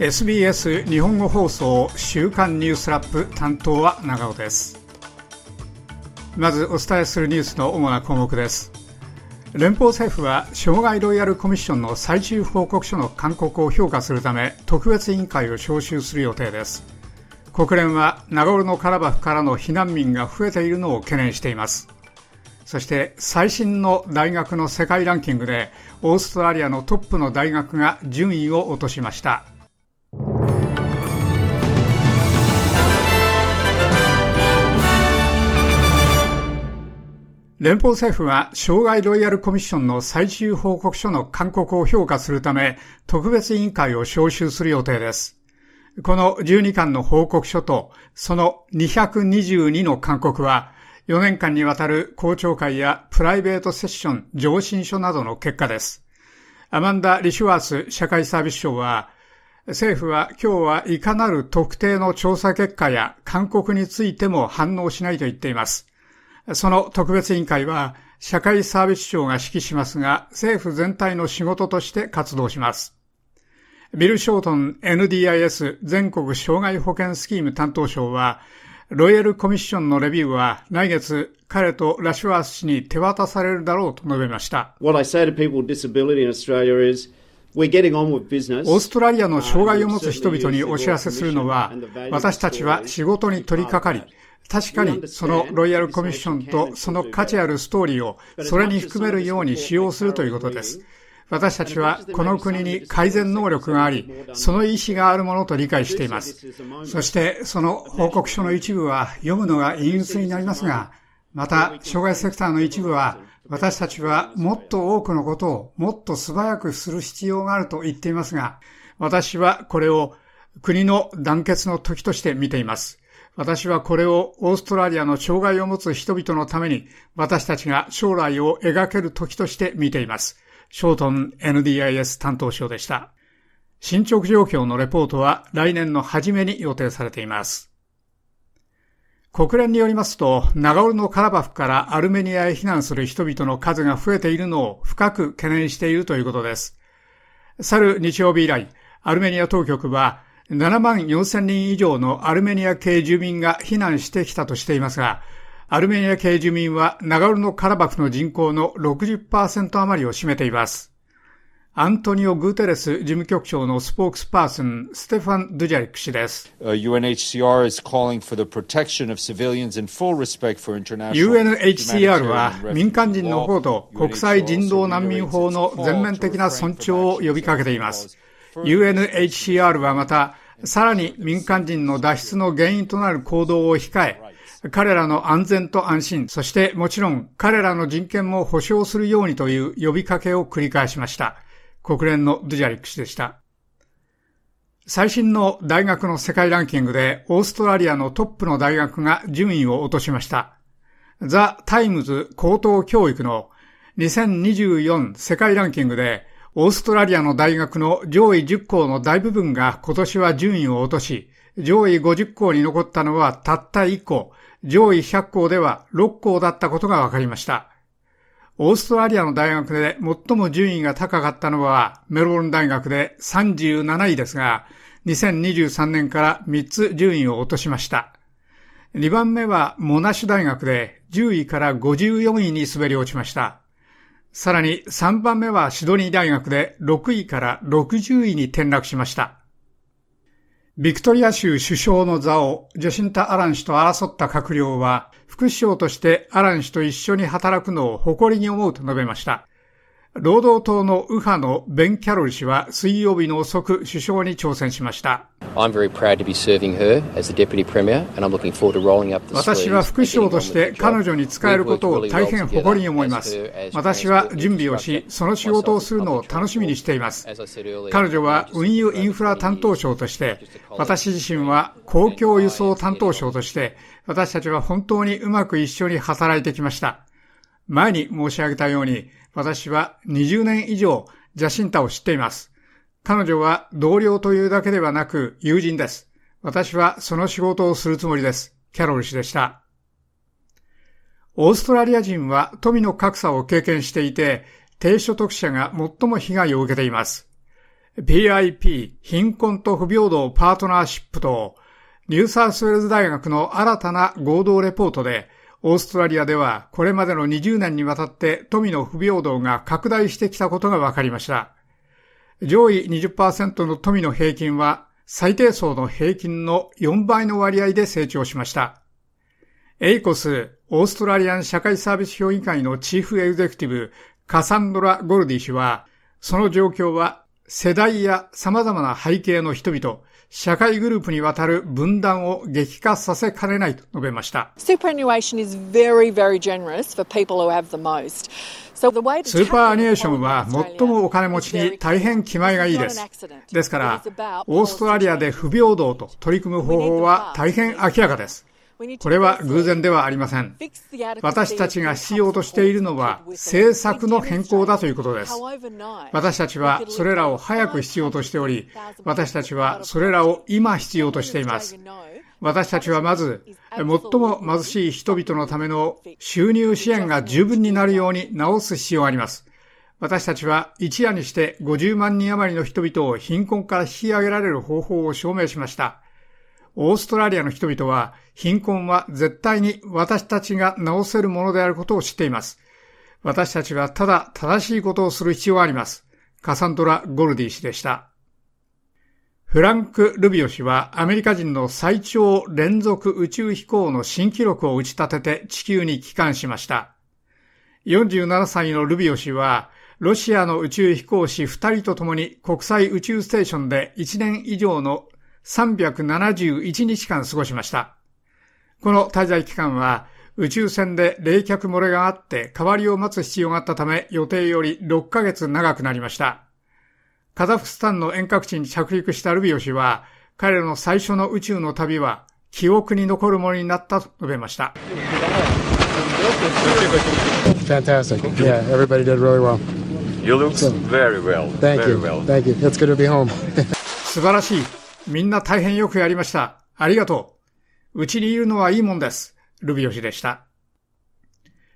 SBS 日本語放送週刊ニュースラップ担当は長尾です。まずお伝えするニュースの主な項目です。連邦政府は障害ロイヤルコミッションの最終報告書の勧告を評価するため特別委員会を招集する予定です。国連はナゴルノカラバフからの避難民が増えているのを懸念しています。そして最新の大学の世界ランキングでオーストラリアのトップの大学が順位を落としました。連邦政府は障害ロイヤルコミッションの最終報告書の勧告を評価するため特別委員会を招集する予定です。この12巻の報告書とその222の勧告は4年間にわたる公聴会やプライベートセッション、上申書などの結果です。アマンダ・リシュワース社会サービス省は政府は今日はいかなる特定の調査結果や勧告についても反応しないと言っています。その特別委員会は社会サービス庁が指揮しますが、政府全体の仕事として活動します。ビル・ショートン NDIS 全国障害保険スキーム担当省は、ロイヤルコミッションのレビューは来月彼とラシュワース氏に手渡されるだろうと述べました。What I say to people with disability in Australia is オーストラリアの障害を持つ人々にお知らせするのは、私たちは仕事に取り掛かり、確かにそのロイヤルコミッションとその価値あるストーリーをそれに含めるように使用するということです。私たちはこの国に改善能力があり、その意思があるものと理解しています。そしてその報告書の一部は読むのが陰鬱になりますが、また障害セクターの一部は私たちはもっと多くのことをもっと素早くする必要があると言っていますが、私はこれを国の団結の時として見ています。私はこれをオーストラリアの障害を持つ人々のために私たちが将来を描ける時として見ています。ショートン NDIS 担当省でした。進捗状況のレポートは来年の初めに予定されています。国連によりますと、ナガオルのカラバフからアルメニアへ避難する人々の数が増えているのを深く懸念しているということです。去る日曜日以来、アルメニア当局は7万4千人以上のアルメニア系住民が避難してきたとしていますが、アルメニア系住民はナガルノカラバフの人口の60%余りを占めています。アントニオ・グーテレス事務局長のスポークスパーソン、ステファン・ドゥジャリック氏です。UNHCR は民間人の法と国際人道難民法の全面的な尊重を呼びかけています。UNHCR はまた、さらに民間人の脱出の原因となる行動を控え、彼らの安全と安心、そしてもちろん彼らの人権も保障するようにという呼びかけを繰り返しました。国連のドゥジャリック氏でした。最新の大学の世界ランキングでオーストラリアのトップの大学が順位を落としました。ザ・タイムズ高等教育の2024世界ランキングでオーストラリアの大学の上位10校の大部分が今年は順位を落とし、上位50校に残ったのはたった1校、上位100校では6校だったことが分かりました。オーストラリアの大学で最も順位が高かったのはメルボルン大学で37位ですが、2023年から3つ順位を落としました。2番目はモナシュ大学で10位から54位に滑り落ちました。さらに3番目はシドニー大学で6位から60位に転落しました。ビクトリア州首相の座をジョシンタ・アラン氏と争った閣僚は、副首相としてアラン氏と一緒に働くのを誇りに思うと述べました。労働党の右派のベン・キャロル氏は水曜日の遅く首相に挑戦しました。私は副首相として彼女に使えることを大変誇りに思います。私は準備をし、その仕事をするのを楽しみにしています。彼女は運輸インフラ担当省として、私自身は公共輸送担当省として、私たちは本当にうまく一緒に働いてきました。前に申し上げたように、私は20年以上ジャシンタを知っています。彼女は同僚というだけではなく友人です。私はその仕事をするつもりです。キャロル氏でした。オーストラリア人は富の格差を経験していて、低所得者が最も被害を受けています。PIP 貧困と不平等パートナーシップとニューサースウェルズ大学の新たな合同レポートでオーストラリアではこれまでの20年にわたって富の不平等が拡大してきたことが分かりました。上位20%の富の平均は最低層の平均の4倍の割合で成長しました。エイコス、オーストラリアン社会サービス評議会のチーフエグゼクティブ、カサンドラ・ゴルディ氏は、その状況は世代や様々な背景の人々、社会グループにわたる分断を激化させかねないと述べました。スーパーアニエーションは最もお金持ちに大変気前がいいです。ですから、オーストラリアで不平等と取り組む方法は大変明らかです。これは偶然ではありません。私たちが必要としているのは政策の変更だということです。私たちはそれらを早く必要としており、私たちはそれらを今必要としています。私たちはまず、最も貧しい人々のための収入支援が十分になるように直す必要があります。私たちは一夜にして50万人余りの人々を貧困から引き上げられる方法を証明しました。オーストラリアの人々は貧困は絶対に私たちが直せるものであることを知っています。私たちはただ正しいことをする必要があります。カサンドラ・ゴルディ氏でした。フランク・ルビオ氏はアメリカ人の最長連続宇宙飛行の新記録を打ち立てて地球に帰還しました。47歳のルビオ氏はロシアの宇宙飛行士2人と共に国際宇宙ステーションで1年以上の371日間過ごしました。この滞在期間は宇宙船で冷却漏れがあって代わりを待つ必要があったため予定より6ヶ月長くなりました。カザフスタンの遠隔地に着陸したルビオ氏は彼の最初の宇宙の旅は記憶に残るものになったと述べました。Fantastic. Yeah, everybody did really well. You look very well. Thank you. Thank you. It's good to be home. 素晴らしい。みんな大変よくやりました。ありがとう。うちにいるのはいいもんです。ルビオ氏でした。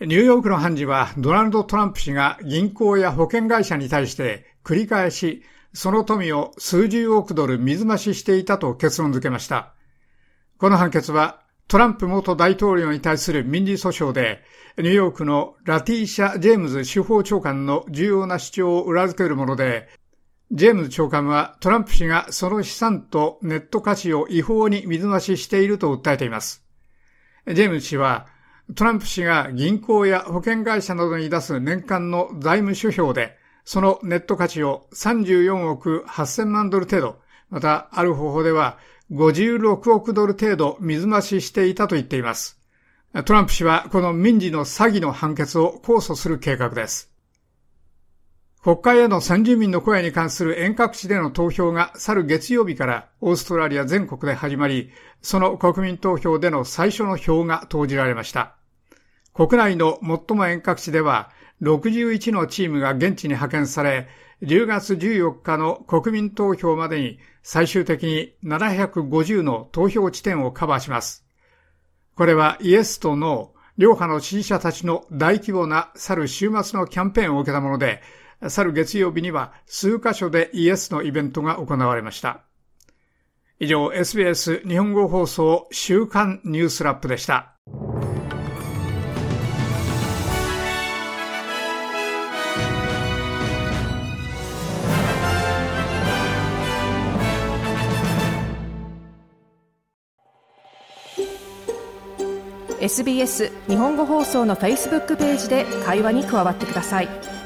ニューヨークの判事はドナルド・トランプ氏が銀行や保険会社に対して繰り返しその富を数十億ドル水増ししていたと結論付けました。この判決はトランプ元大統領に対する民事訴訟でニューヨークのラティーシャ・ジェームズ司法長官の重要な主張を裏付けるものでジェームズ長官はトランプ氏がその資産とネット価値を違法に水増ししていると訴えています。ジェームズ氏はトランプ氏が銀行や保険会社などに出す年間の財務諸表でそのネット価値を34億8000万ドル程度、またある方法では56億ドル程度水増ししていたと言っています。トランプ氏はこの民事の詐欺の判決を控訴する計画です。国会への先住民の声に関する遠隔地での投票が去る月曜日からオーストラリア全国で始まり、その国民投票での最初の票が投じられました。国内の最も遠隔地では、61のチームが現地に派遣され、10月14日の国民投票までに最終的に750の投票地点をカバーします。これはイエスとノー、両派の支持者たちの大規模な去る週末のキャンペーンを受けたもので、去る月曜日には数カ所でイエスのイベントが行われました。以上、SBS 日本語放送週刊ニュースラップでした。SBS 日本語放送の Facebook ページで会話に加わってください。「